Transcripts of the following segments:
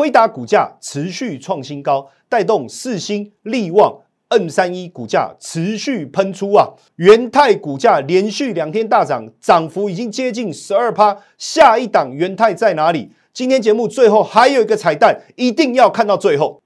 辉达股价持续创新高，带动四星、力旺、N 三一股价持续喷出啊！元泰股价连续两天大涨，涨幅已经接近十二趴。下一档元泰在哪里？今天节目最后还有一个彩蛋，一定要看到最后。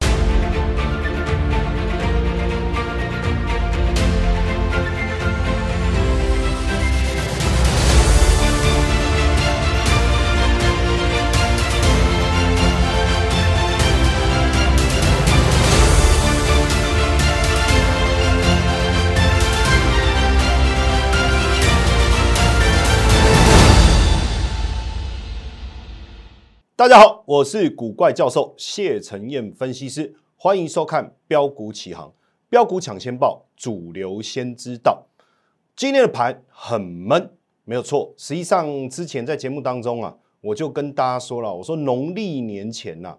大家好，我是古怪教授谢承彦分析师，欢迎收看标股起航，标股抢先报，主流先知道。今天的盘很闷，没有错。实际上之前在节目当中啊，我就跟大家说了，我说农历年前呐，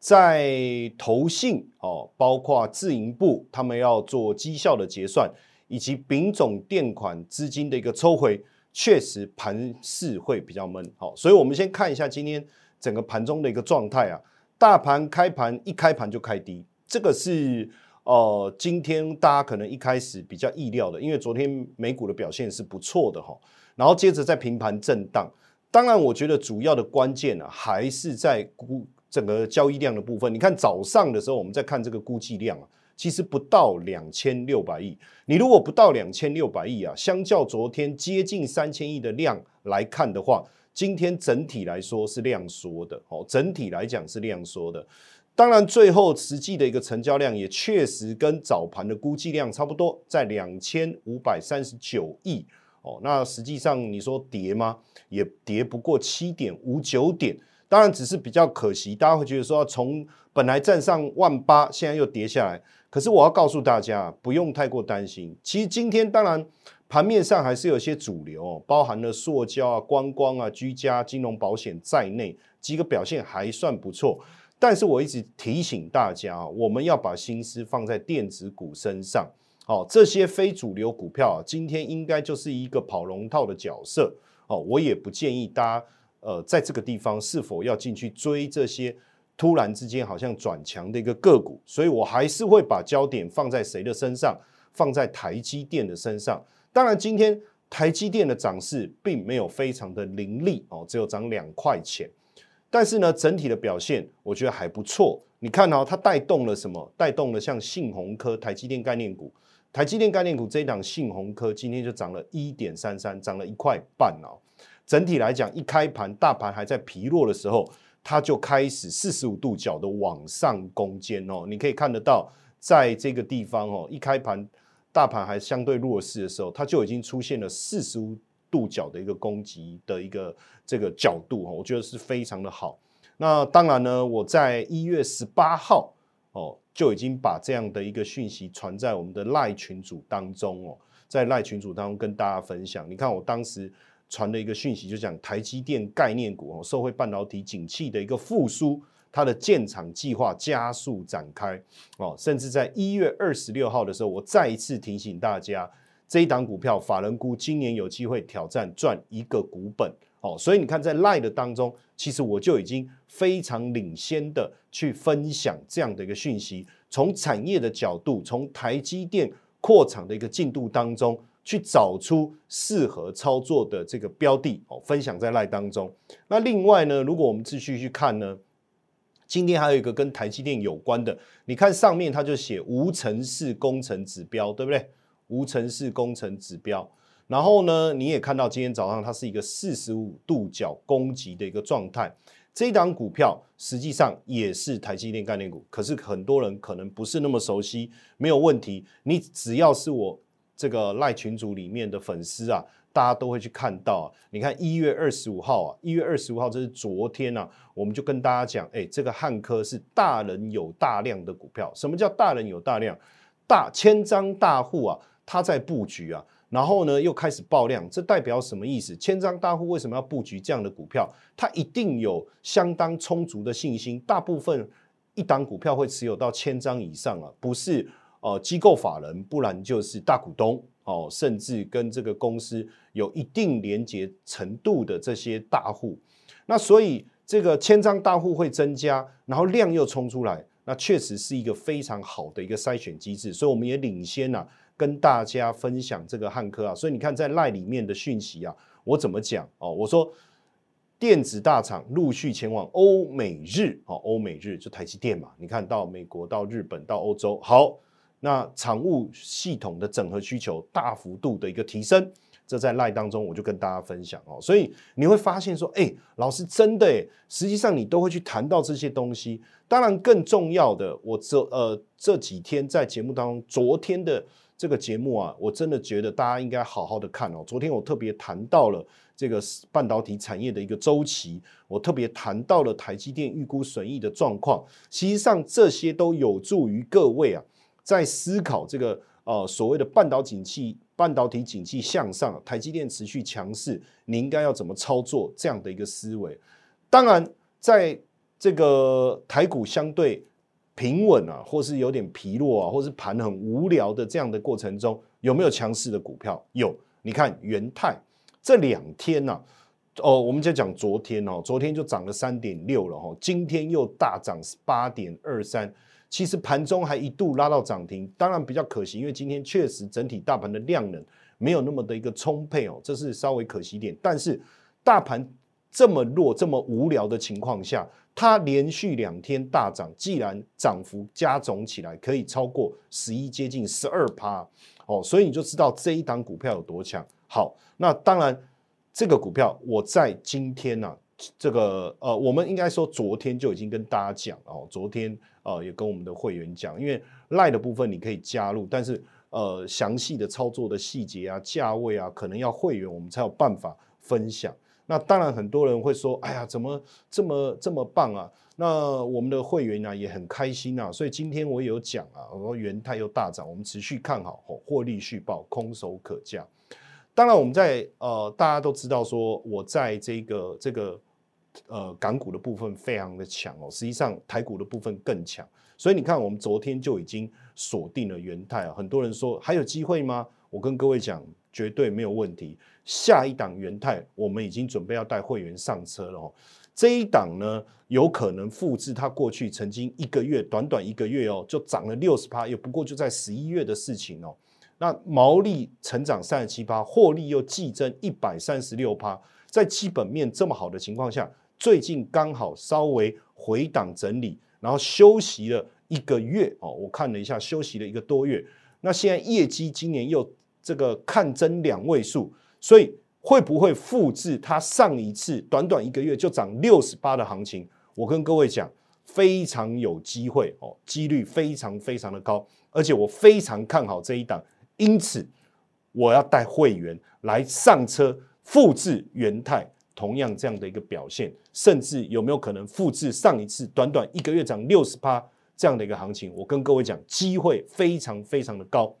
在投信哦，包括自营部，他们要做绩效的结算，以及丙种垫款资金的一个抽回，确实盘势会比较闷。好，所以我们先看一下今天。整个盘中的一个状态啊，大盘开盘一开盘就开低，这个是呃今天大家可能一开始比较意料的，因为昨天美股的表现是不错的哈，然后接着在平盘震荡，当然我觉得主要的关键呢还是在估整个交易量的部分。你看早上的时候我们在看这个估计量啊，其实不到两千六百亿，你如果不到两千六百亿啊，相较昨天接近三千亿的量来看的话。今天整体来说是量缩的，哦，整体来讲是量缩的。当然，最后实际的一个成交量也确实跟早盘的估计量差不多，在两千五百三十九亿。哦，那实际上你说跌吗？也跌不过七点五九点。当然，只是比较可惜，大家会觉得说，从本来站上万八，现在又跌下来。可是我要告诉大家，不用太过担心。其实今天当然。盘面上还是有些主流，包含了塑胶啊、观光啊、居家、金融保险在内几个表现还算不错。但是我一直提醒大家啊，我们要把心思放在电子股身上。哦，这些非主流股票啊，今天应该就是一个跑龙套的角色。哦，我也不建议大家呃在这个地方是否要进去追这些突然之间好像转强的一个个股。所以我还是会把焦点放在谁的身上？放在台积电的身上。当然，今天台积电的涨势并没有非常的凌厉哦，只有涨两块钱。但是呢，整体的表现我觉得还不错。你看哦，它带动了什么？带动了像信鸿科、台积电概念股。台积电概念股这一档信鸿科今天就涨了一点三三，涨了一块半哦。整体来讲，一开盘大盘还在疲弱的时候，它就开始四十五度角的往上攻坚哦。你可以看得到，在这个地方哦，一开盘。大盘还相对弱势的时候，它就已经出现了四十五度角的一个攻击的一个这个角度我觉得是非常的好。那当然呢，我在一月十八号哦就已经把这样的一个讯息传在我们的赖群组当中哦，在赖群组当中跟大家分享。你看我当时传的一个讯息，就讲台积电概念股哦，社会半导体景气的一个复苏。它的建厂计划加速展开哦，甚至在一月二十六号的时候，我再一次提醒大家，这一档股票法人估今年有机会挑战赚一个股本哦。所以你看，在 Line 的当中，其实我就已经非常领先的去分享这样的一个讯息，从产业的角度，从台积电扩厂的一个进度当中，去找出适合操作的这个标的哦，分享在 Line 当中。那另外呢，如果我们继续去看呢？今天还有一个跟台积电有关的，你看上面它就写无尘室工程指标，对不对？无尘室工程指标。然后呢，你也看到今天早上它是一个四十五度角攻击的一个状态。这一档股票实际上也是台积电概念股，可是很多人可能不是那么熟悉，没有问题。你只要是我这个赖群组里面的粉丝啊。大家都会去看到啊，你看一月二十五号啊，一月二十五号这是昨天啊，我们就跟大家讲，哎，这个汉科是大人有大量的股票。什么叫大人有大量？大千张大户啊，他在布局啊，然后呢又开始爆量，这代表什么意思？千张大户为什么要布局这样的股票？他一定有相当充足的信心，大部分一档股票会持有到千张以上啊，不是呃机构法人，不然就是大股东。哦，甚至跟这个公司有一定连接程度的这些大户，那所以这个千张大户会增加，然后量又冲出来，那确实是一个非常好的一个筛选机制，所以我们也领先呐，跟大家分享这个汉科啊。所以你看在赖里面的讯息啊，我怎么讲哦？我说电子大厂陆续前往欧美日，哦，欧美日就台积电嘛，你看到美国、到日本、到欧洲，好，那厂务系统的整合需求大幅度的一个提升。这在赖当中，我就跟大家分享哦，所以你会发现说，哎，老师真的，实际上你都会去谈到这些东西。当然，更重要的，我这呃这几天在节目当中，昨天的这个节目啊，我真的觉得大家应该好好的看哦。昨天我特别谈到了这个半导体产业的一个周期，我特别谈到了台积电预估损益的状况。实际上，这些都有助于各位啊，在思考这个呃所谓的半导体景气。半导体景气向上，台积电持续强势，你应该要怎么操作这样的一个思维？当然，在这个台股相对平稳啊，或是有点疲弱啊，或是盘很无聊的这样的过程中，有没有强势的股票？有，你看元泰这两天呢，哦，我们就讲昨天哦，昨天就涨了三点六了哈，今天又大涨八点二三。其实盘中还一度拉到涨停，当然比较可惜，因为今天确实整体大盘的量能没有那么的一个充沛哦，这是稍微可惜点。但是大盘这么弱、这么无聊的情况下，它连续两天大涨，既然涨幅加总起来可以超过十一，接近十二趴哦，所以你就知道这一档股票有多强。好，那当然这个股票我在今天呢。这个呃，我们应该说昨天就已经跟大家讲哦，昨天呃也跟我们的会员讲，因为赖的部分你可以加入，但是呃详细的操作的细节啊、价位啊，可能要会员我们才有办法分享。那当然很多人会说，哎呀，怎么这么这么棒啊？那我们的会员呢也很开心啊，所以今天我有讲啊，我说元泰又大涨，我们持续看好，获利续报，空手可降。当然，我们在呃，大家都知道说，我在这个这个呃港股的部分非常的强哦，实际上台股的部分更强，所以你看，我们昨天就已经锁定了元泰啊。很多人说还有机会吗？我跟各位讲，绝对没有问题。下一档元泰，我们已经准备要带会员上车了哦。这一档呢，有可能复制它过去曾经一个月，短短一个月哦，就涨了六十趴，也不过就在十一月的事情哦。那毛利成长三十七趴，获利又季增一百三十六趴，在基本面这么好的情况下，最近刚好稍微回档整理，然后休息了一个月哦，我看了一下，休息了一个多月。那现在业绩今年又这个看增两位数，所以会不会复制它上一次短短一个月就涨六十八的行情？我跟各位讲，非常有机会哦，几率非常非常的高，而且我非常看好这一档。因此，我要带会员来上车，复制元泰同样这样的一个表现，甚至有没有可能复制上一次短短一个月涨六十趴这样的一个行情？我跟各位讲，机会非常非常的高。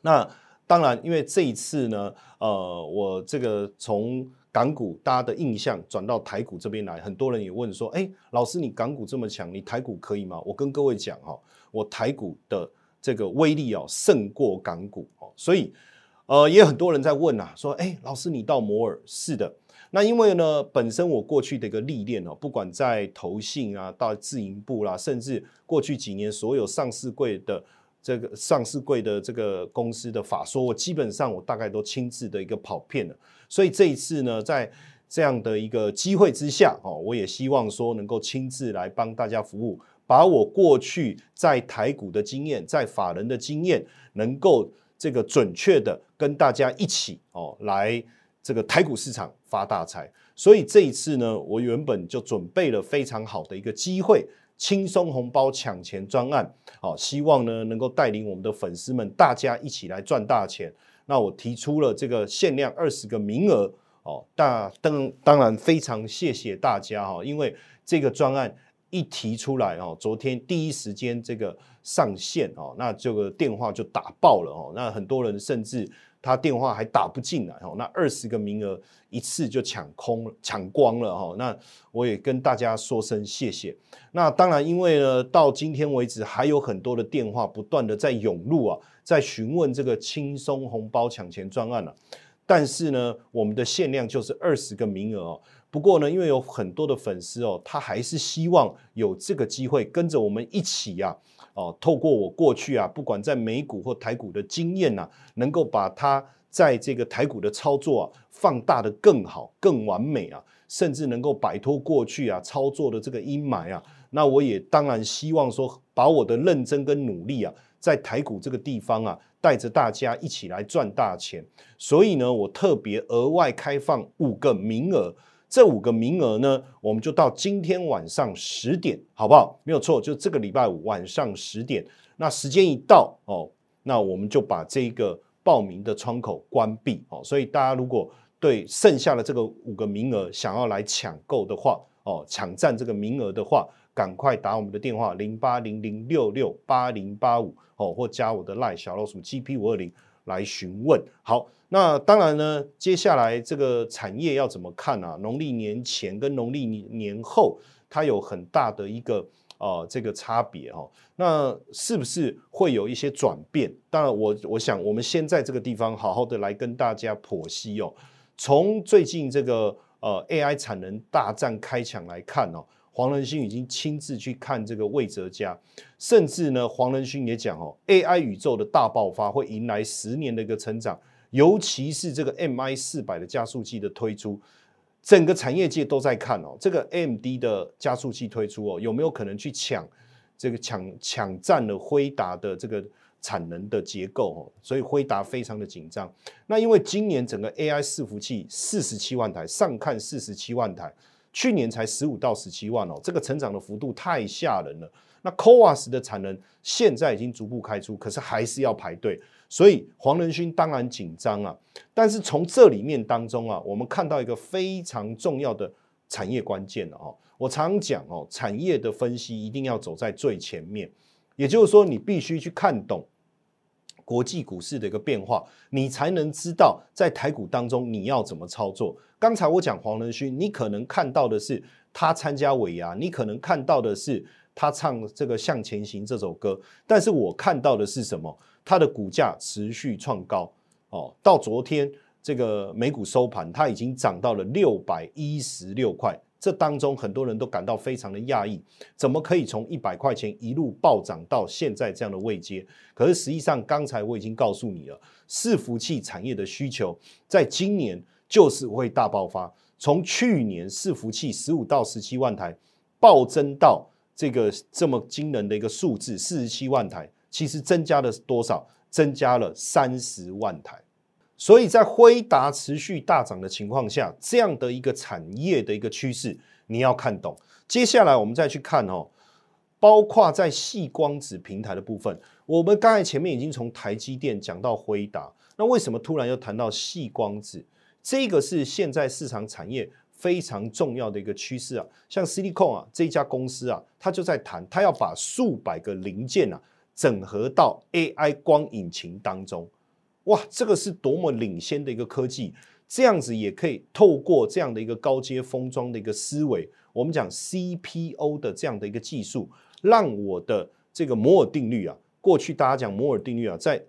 那当然，因为这一次呢，呃，我这个从港股大家的印象转到台股这边来，很多人也问说：“哎，老师，你港股这么强，你台股可以吗？”我跟各位讲哈，我台股的。这个威力哦胜过港股。哦，所以呃也有很多人在问呐，说哎老师你到摩尔是的，那因为呢本身我过去的一个历练哦，不管在投信啊到自营部啦，甚至过去几年所有上市柜的这个上市柜的这个公司的法说，我基本上我大概都亲自的一个跑遍了，所以这一次呢在这样的一个机会之下哦，我也希望说能够亲自来帮大家服务。把我过去在台股的经验，在法人的经验，能够这个准确的跟大家一起哦，来这个台股市场发大财。所以这一次呢，我原本就准备了非常好的一个机会，轻松红包抢钱专案，哦，希望呢能够带领我们的粉丝们，大家一起来赚大钱。那我提出了这个限量二十个名额，哦，大当当然非常谢谢大家哈，因为这个专案。一提出来哦，昨天第一时间这个上线哦，那这个电话就打爆了哦，那很多人甚至他电话还打不进来哦，那二十个名额一次就抢空抢光了哈，那我也跟大家说声谢谢。那当然，因为呢，到今天为止还有很多的电话不断的在涌入啊，在询问这个轻松红包抢钱专案了，但是呢，我们的限量就是二十个名额哦。不过呢，因为有很多的粉丝哦，他还是希望有这个机会跟着我们一起啊，哦，透过我过去啊，不管在美股或台股的经验呐，能够把它在这个台股的操作啊放大的更好、更完美啊，甚至能够摆脱过去啊操作的这个阴霾啊。那我也当然希望说，把我的认真跟努力啊，在台股这个地方啊。带着大家一起来赚大钱，所以呢，我特别额外开放五个名额。这五个名额呢，我们就到今天晚上十点，好不好？没有错，就这个礼拜五晚上十点。那时间一到哦，那我们就把这个报名的窗口关闭哦。所以大家如果对剩下的这个五个名额想要来抢购的话哦，抢占这个名额的话，赶快打我们的电话零八零零六六八零八五。哦，或加我的赖小老鼠 GP 五二零来询问。好，那当然呢，接下来这个产业要怎么看啊？农历年前跟农历年后，它有很大的一个呃这个差别哈。那是不是会有一些转变？当然，我我想我们先在这个地方好好的来跟大家剖析哦。从最近这个呃 AI 产能大战开抢来看哦。黄仁勋已经亲自去看这个魏哲家，甚至呢，黄仁勋也讲哦，AI 宇宙的大爆发会迎来十年的一个成长，尤其是这个 MI 四百的加速器的推出，整个产业界都在看哦，这个 MD 的加速器推出哦，有没有可能去抢这个抢抢占了辉达的这个产能的结构哦？所以辉达非常的紧张。那因为今年整个 AI 伺服器四十七万台，上看四十七万台。去年才十五到十七万哦，这个成长的幅度太吓人了。那 CoWAS 的产能现在已经逐步开出，可是还是要排队，所以黄仁勋当然紧张啊。但是从这里面当中啊，我们看到一个非常重要的产业关键哦。我常讲哦，产业的分析一定要走在最前面，也就是说，你必须去看懂。国际股市的一个变化，你才能知道在台股当中你要怎么操作。刚才我讲黄仁勋，你可能看到的是他参加尾牙，你可能看到的是他唱这个《向前行》这首歌，但是我看到的是什么？它的股价持续创高哦，到昨天这个美股收盘，它已经涨到了六百一十六块。这当中很多人都感到非常的讶异，怎么可以从一百块钱一路暴涨到现在这样的位阶？可是实际上，刚才我已经告诉你了，伺服器产业的需求在今年就是会大爆发。从去年伺服器十五到十七万台暴增到这个这么惊人的一个数字四十七万台，其实增加了多少？增加了三十万台。所以在辉达持续大涨的情况下，这样的一个产业的一个趋势，你要看懂。接下来我们再去看哦，包括在细光子平台的部分，我们刚才前面已经从台积电讲到辉达，那为什么突然又谈到细光子？这个是现在市场产业非常重要的一个趋势啊。像 Silicon 啊这家公司啊，它就在谈，它要把数百个零件啊整合到 AI 光引擎当中。哇，这个是多么领先的一个科技，这样子也可以透过这样的一个高阶封装的一个思维，我们讲 CPO 的这样的一个技术，让我的这个摩尔定律啊，过去大家讲摩尔定律啊，在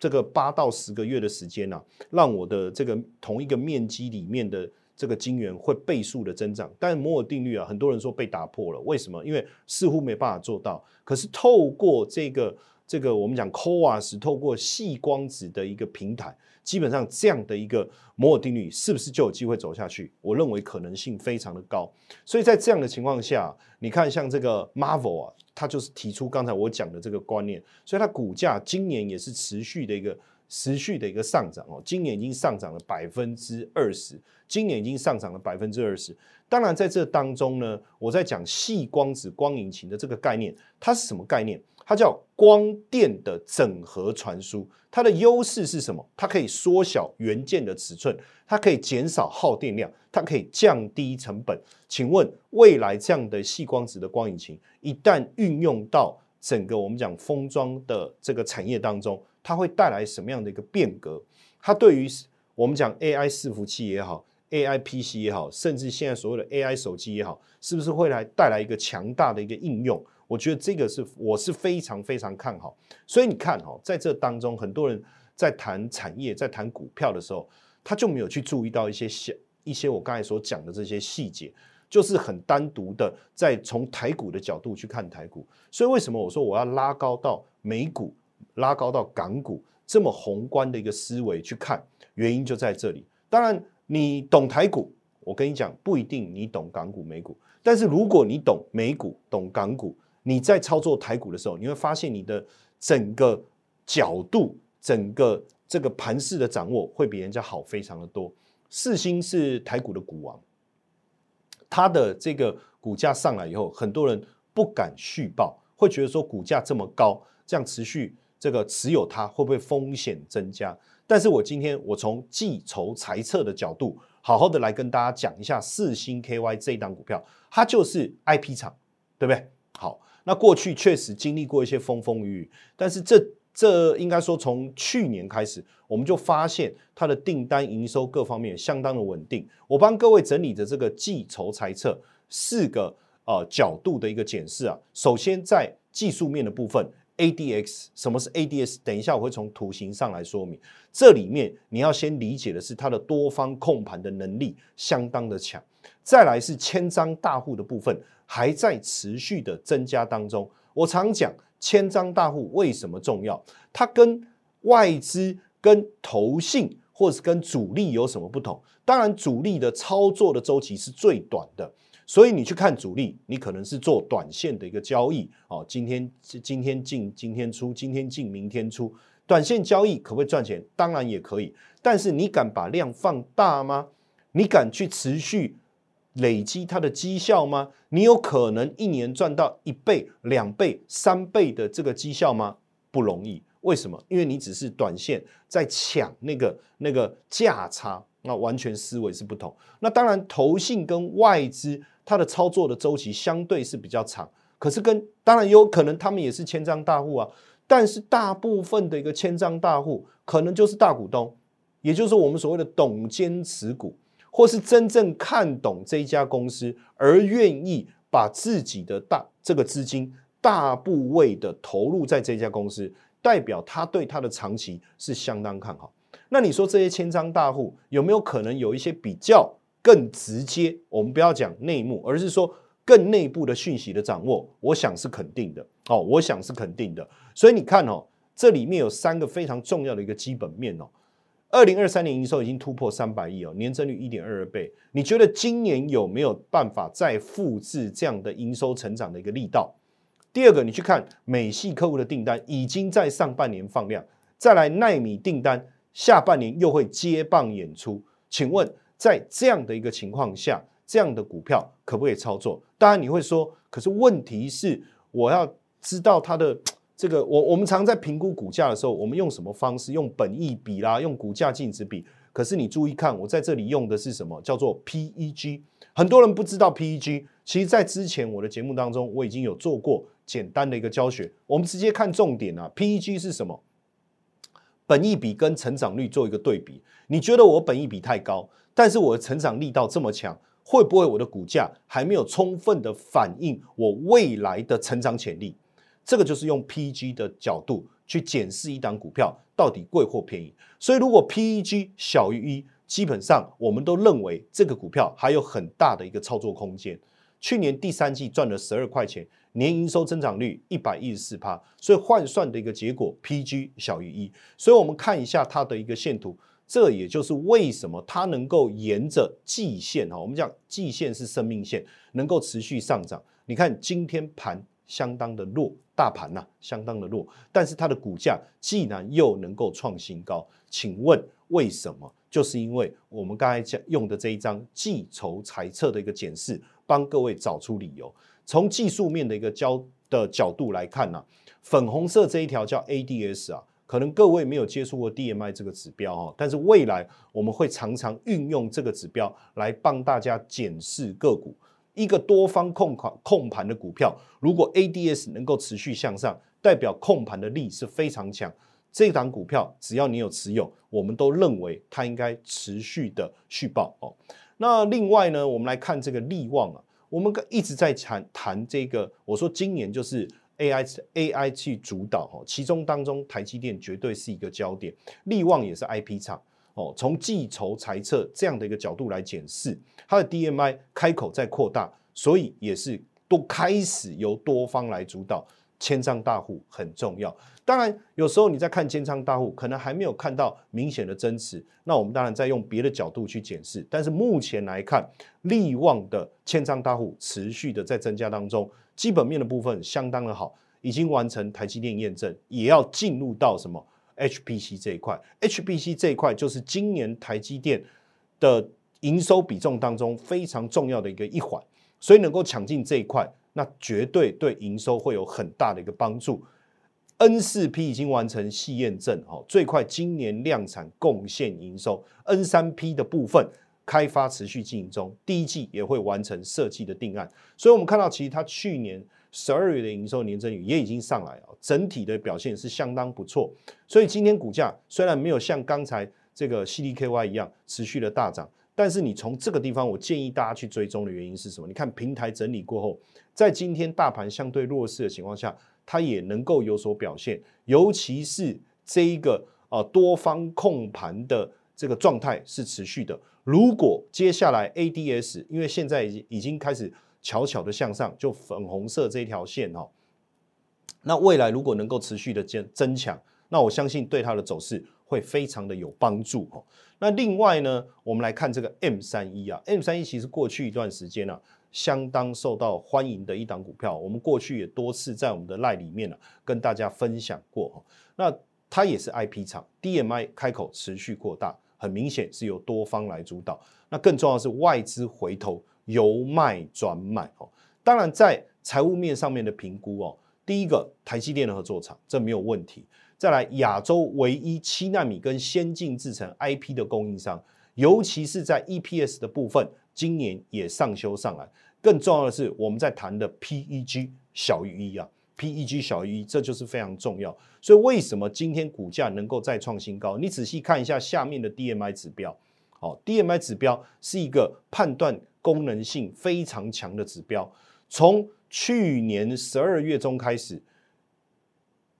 这个八到十个月的时间呢，让我的这个同一个面积里面的这个晶圆会倍数的增长，但摩尔定律啊，很多人说被打破了，为什么？因为似乎没办法做到，可是透过这个。这个我们讲 Coas，透过细光子的一个平台，基本上这样的一个摩尔定律是不是就有机会走下去？我认为可能性非常的高。所以在这样的情况下，你看像这个 Marvel 啊，它就是提出刚才我讲的这个观念，所以它股价今年也是持续的一个持续的一个上涨哦。今年已经上涨了百分之二十，今年已经上涨了百分之二十。当然在这当中呢，我在讲细光子光引擎的这个概念，它是什么概念？它叫光电的整合传输，它的优势是什么？它可以缩小元件的尺寸，它可以减少耗电量，它可以降低成本。请问未来这样的细光子的光引擎，一旦运用到整个我们讲封装的这个产业当中，它会带来什么样的一个变革？它对于我们讲 AI 伺服器也好，AI PC 也好，甚至现在所谓的 AI 手机也好，是不是会来带来一个强大的一个应用？我觉得这个是我是非常非常看好，所以你看哈，在这当中，很多人在谈产业、在谈股票的时候，他就没有去注意到一些小一些我刚才所讲的这些细节，就是很单独的在从台股的角度去看台股。所以为什么我说我要拉高到美股，拉高到港股这么宏观的一个思维去看，原因就在这里。当然，你懂台股，我跟你讲不一定你懂港股、美股。但是如果你懂美股、懂港股，你在操作台股的时候，你会发现你的整个角度、整个这个盘势的掌握会比人家好非常的多。四星是台股的股王，它的这个股价上来以后，很多人不敢续报，会觉得说股价这么高，这样持续这个持有它会不会风险增加？但是我今天我从计筹裁测的角度，好好的来跟大家讲一下四星 KY 这一档股票，它就是 IP 厂，对不对？好，那过去确实经历过一些风风雨雨，但是这这应该说从去年开始，我们就发现它的订单、营收各方面相当的稳定。我帮各位整理的这个计筹裁测四个呃角度的一个检视啊，首先在技术面的部分。ADX 什么是 ADX？等一下我会从图形上来说明。这里面你要先理解的是它的多方控盘的能力相当的强。再来是千张大户的部分还在持续的增加当中。我常讲千张大户为什么重要？它跟外资、跟投信或者是跟主力有什么不同？当然主力的操作的周期是最短的。所以你去看主力，你可能是做短线的一个交易哦。今天今天进，今天出，今天进，明天出。短线交易可不可以赚钱？当然也可以。但是你敢把量放大吗？你敢去持续累积它的绩效吗？你有可能一年赚到一倍、两倍、三倍的这个绩效吗？不容易。为什么？因为你只是短线在抢那个那个价差，那完全思维是不同。那当然，投信跟外资。它的操作的周期相对是比较长，可是跟当然有可能他们也是千张大户啊，但是大部分的一个千张大户可能就是大股东，也就是我们所谓的董监持股，或是真正看懂这一家公司而愿意把自己的大这个资金大部位的投入在这家公司，代表他对他的长期是相当看好。那你说这些千张大户有没有可能有一些比较？更直接，我们不要讲内幕，而是说更内部的讯息的掌握，我想是肯定的哦，我想是肯定的。所以你看哦，这里面有三个非常重要的一个基本面哦。二零二三年营收已经突破三百亿哦，年增率一点二二倍。你觉得今年有没有办法再复制这样的营收成长的一个力道？第二个，你去看美系客户的订单已经在上半年放量，再来奈米订单下半年又会接棒演出，请问？在这样的一个情况下，这样的股票可不可以操作？当然你会说，可是问题是我要知道它的这个，我我们常在评估股价的时候，我们用什么方式？用本益比啦，用股价净值比。可是你注意看，我在这里用的是什么？叫做 PEG。很多人不知道 PEG，其实在之前我的节目当中，我已经有做过简单的一个教学。我们直接看重点啊，PEG 是什么？本益比跟成长率做一个对比。你觉得我本益比太高？但是我的成长力道这么强，会不会我的股价还没有充分的反映我未来的成长潜力？这个就是用 PEG 的角度去检视一档股票到底贵或便宜。所以如果 PEG 小于一，基本上我们都认为这个股票还有很大的一个操作空间。去年第三季赚了十二块钱，年营收增长率一百一十四趴，所以换算的一个结果 PEG 小于一。所以我们看一下它的一个线图。这也就是为什么它能够沿着季线哈，我们讲季线是生命线，能够持续上涨。你看今天盘相当的弱，大盘呐相当的弱，但是它的股价既然又能够创新高，请问为什么？就是因为我们刚才讲用的这一张计筹猜测的一个检视，帮各位找出理由。从技术面的一个交的角度来看呢，粉红色这一条叫 ADS 啊。可能各位没有接触过 DMI 这个指标哈，但是未来我们会常常运用这个指标来帮大家检视个股。一个多方控盘控盘的股票，如果 ADS 能够持续向上，代表控盘的力是非常强。这档股票只要你有持有，我们都认为它应该持续的续报哦。那另外呢，我们来看这个利旺啊，我们一直在谈谈这个，我说今年就是。AI AI 去主导哈，其中当中台积电绝对是一个焦点，利旺也是 IP 厂哦，从计筹裁测这样的一个角度来检视，它的 DMI 开口在扩大，所以也是都开始由多方来主导。千仓大户很重要，当然有时候你在看千仓大户，可能还没有看到明显的增持，那我们当然再用别的角度去检视。但是目前来看，利旺的千仓大户持续的在增加当中，基本面的部分相当的好，已经完成台积电验证，也要进入到什么 HPC 这一块，HPC 这一块就是今年台积电的营收比重当中非常重要的一个一环，所以能够抢进这一块。那绝对对营收会有很大的一个帮助。N 四 P 已经完成细验证，哈，最快今年量产贡献营收。N 三 P 的部分开发持续进行中，第一季也会完成设计的定案。所以，我们看到其实它去年十二月的营收年增率也已经上来了，整体的表现是相当不错。所以今天股价虽然没有像刚才这个 CDKY 一样持续的大涨。但是你从这个地方，我建议大家去追踪的原因是什么？你看平台整理过后，在今天大盘相对弱势的情况下，它也能够有所表现。尤其是这一个啊多方控盘的这个状态是持续的。如果接下来 ADS 因为现在已经已经开始悄悄的向上，就粉红色这一条线哦，那未来如果能够持续的增增强，那我相信对它的走势。会非常的有帮助哦。那另外呢，我们来看这个 M 三一啊，M 三一其实过去一段时间啊，相当受到欢迎的一档股票。我们过去也多次在我们的赖里面呢，跟大家分享过。那它也是 IP 厂，DMI 开口持续扩大，很明显是由多方来主导。那更重要的是外资回头由卖转买哦。当然在财务面上面的评估哦，第一个台积电的合作厂，这没有问题。再来，亚洲唯一七纳米跟先进制程 IP 的供应商，尤其是在 EPS 的部分，今年也上修上来。更重要的是，我们在谈的 PEG 小于一啊，PEG 小于一，这就是非常重要。所以为什么今天股价能够再创新高？你仔细看一下下面的 DMI 指标，哦，DMI 指标是一个判断功能性非常强的指标，从去年十二月中开始。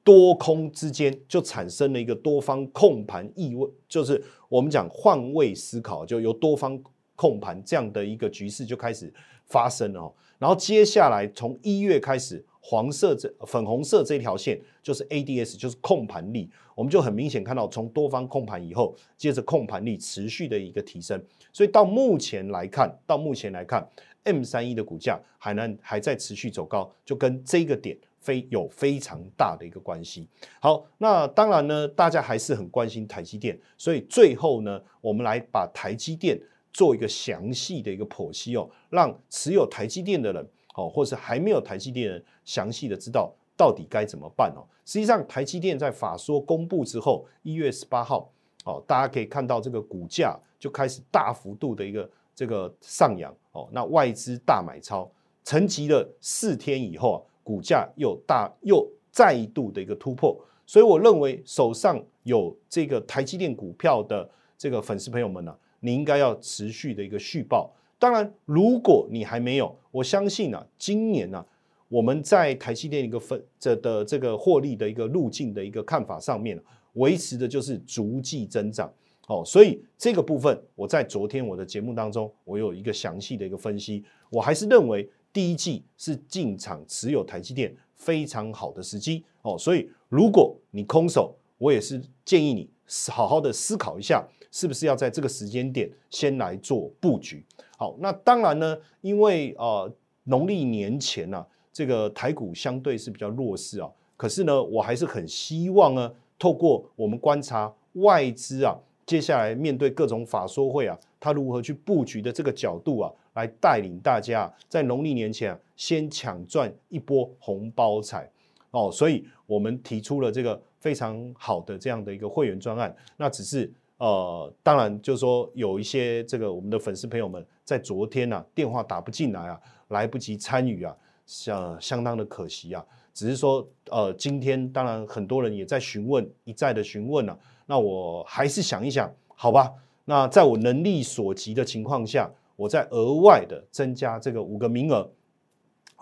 多空之间就产生了一个多方控盘意味，就是我们讲换位思考，就由多方控盘这样的一个局势就开始发生了。然后接下来从一月开始，黄色这粉红色这条线就是 ADS，就是控盘力，我们就很明显看到从多方控盘以后，接着控盘力持续的一个提升。所以到目前来看，到目前来看，M 三一的股价还能还在持续走高，就跟这个点。非有非常大的一个关系。好，那当然呢，大家还是很关心台积电，所以最后呢，我们来把台积电做一个详细的一个剖析哦，让持有台积电的人哦，或是还没有台积电人详细的知道到底该怎么办哦。实际上，台积电在法说公布之后，一月十八号哦，大家可以看到这个股价就开始大幅度的一个这个上扬哦，那外资大买超，沉寂了四天以后啊。股价又大又再度的一个突破，所以我认为手上有这个台积电股票的这个粉丝朋友们呢，你应该要持续的一个续报。当然，如果你还没有，我相信呢，今年呢，我们在台积电一个分这的这个获利的一个路径的一个看法上面，维持的就是逐季增长。哦，所以这个部分我在昨天我的节目当中，我有一个详细的一个分析，我还是认为。第一季是进场持有台积电非常好的时机哦，所以如果你空手，我也是建议你好好的思考一下，是不是要在这个时间点先来做布局。好，那当然呢，因为呃农历年前呢，这个台股相对是比较弱势啊，可是呢，我还是很希望呢，透过我们观察外资啊，接下来面对各种法说会啊，它如何去布局的这个角度啊。来带领大家在农历年前啊，先抢赚一波红包彩哦，所以我们提出了这个非常好的这样的一个会员专案。那只是呃，当然就是说有一些这个我们的粉丝朋友们在昨天呢电话打不进来啊，来不及参与啊，相相当的可惜啊。只是说呃，今天当然很多人也在询问，一再的询问啊，那我还是想一想，好吧，那在我能力所及的情况下。我再额外的增加这个五个名额，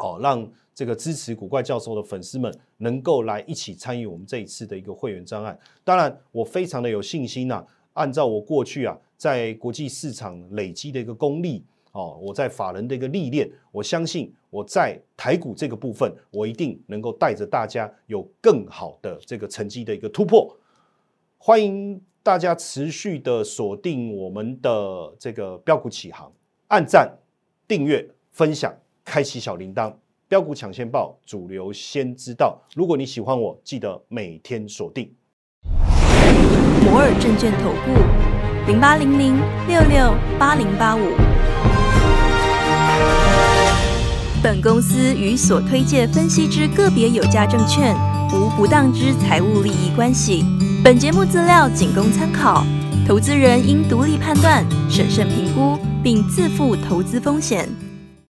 好，让这个支持古怪教授的粉丝们能够来一起参与我们这一次的一个会员专案。当然，我非常的有信心呐按照我过去啊在国际市场累积的一个功力哦，我在法人的一个历练，我相信我在台股这个部分，我一定能够带着大家有更好的这个成绩的一个突破。欢迎大家持续的锁定我们的这个标股起航，按赞、订阅、分享、开启小铃铛。标股抢先报，主流先知道。如果你喜欢我，记得每天锁定。摩尔证券投顾零八零零六六八零八五。本公司与所推介分析之个别有价证券无不当之财务利益关系。本节目资料仅供参考，投资人应独立判断、审慎评估，并自负投资风险。